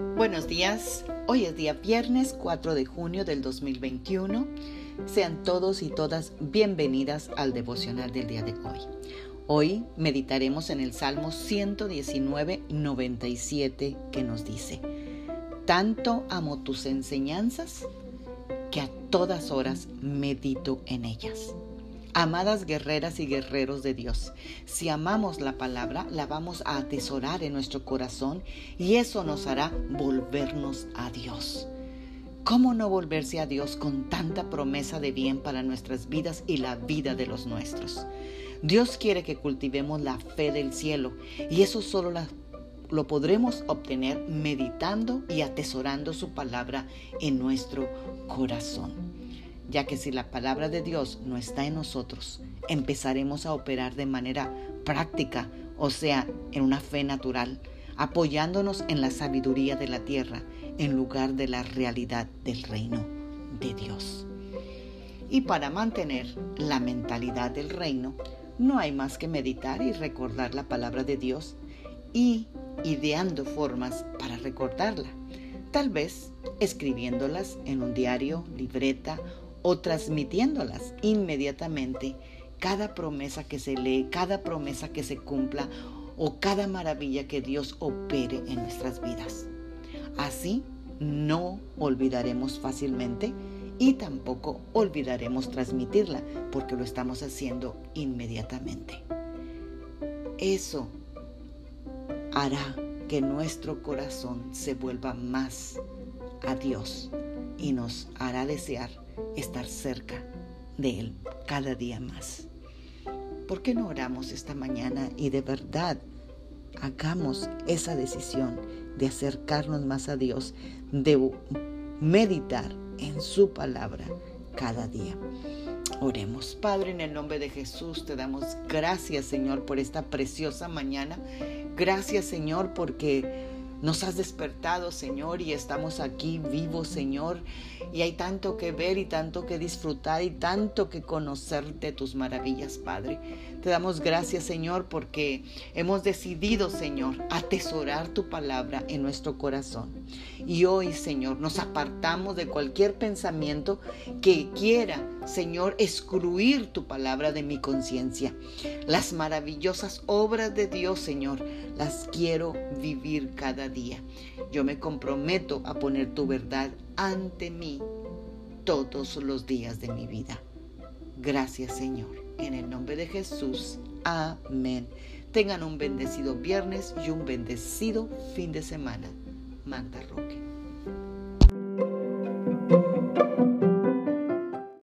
Buenos días, hoy es día viernes 4 de junio del 2021. Sean todos y todas bienvenidas al devocional del día de hoy. Hoy meditaremos en el Salmo 119, 97 que nos dice, Tanto amo tus enseñanzas que a todas horas medito en ellas. Amadas guerreras y guerreros de Dios, si amamos la palabra, la vamos a atesorar en nuestro corazón y eso nos hará volvernos a Dios. ¿Cómo no volverse a Dios con tanta promesa de bien para nuestras vidas y la vida de los nuestros? Dios quiere que cultivemos la fe del cielo y eso solo lo podremos obtener meditando y atesorando su palabra en nuestro corazón ya que si la palabra de Dios no está en nosotros, empezaremos a operar de manera práctica, o sea, en una fe natural, apoyándonos en la sabiduría de la tierra en lugar de la realidad del reino de Dios. Y para mantener la mentalidad del reino, no hay más que meditar y recordar la palabra de Dios y ideando formas para recordarla. Tal vez escribiéndolas en un diario, libreta o transmitiéndolas inmediatamente cada promesa que se lee, cada promesa que se cumpla o cada maravilla que Dios opere en nuestras vidas. Así no olvidaremos fácilmente y tampoco olvidaremos transmitirla porque lo estamos haciendo inmediatamente. Eso hará que nuestro corazón se vuelva más a Dios y nos hará desear estar cerca de Él cada día más. ¿Por qué no oramos esta mañana y de verdad hagamos esa decisión de acercarnos más a Dios, de meditar en su palabra cada día? Oremos, Padre, en el nombre de Jesús, te damos gracias, Señor, por esta preciosa mañana. Gracias, Señor, porque nos has despertado, Señor, y estamos aquí vivos, Señor. Y hay tanto que ver y tanto que disfrutar y tanto que conocer de tus maravillas, Padre. Te damos gracias, Señor, porque hemos decidido, Señor, atesorar tu palabra en nuestro corazón. Y hoy, Señor, nos apartamos de cualquier pensamiento que quiera, Señor, excluir tu palabra de mi conciencia. Las maravillosas obras de Dios, Señor, las quiero vivir cada día. Yo me comprometo a poner tu verdad ante mí todos los días de mi vida. Gracias Señor. En el nombre de Jesús. Amén. Tengan un bendecido viernes y un bendecido fin de semana. Magda Roque.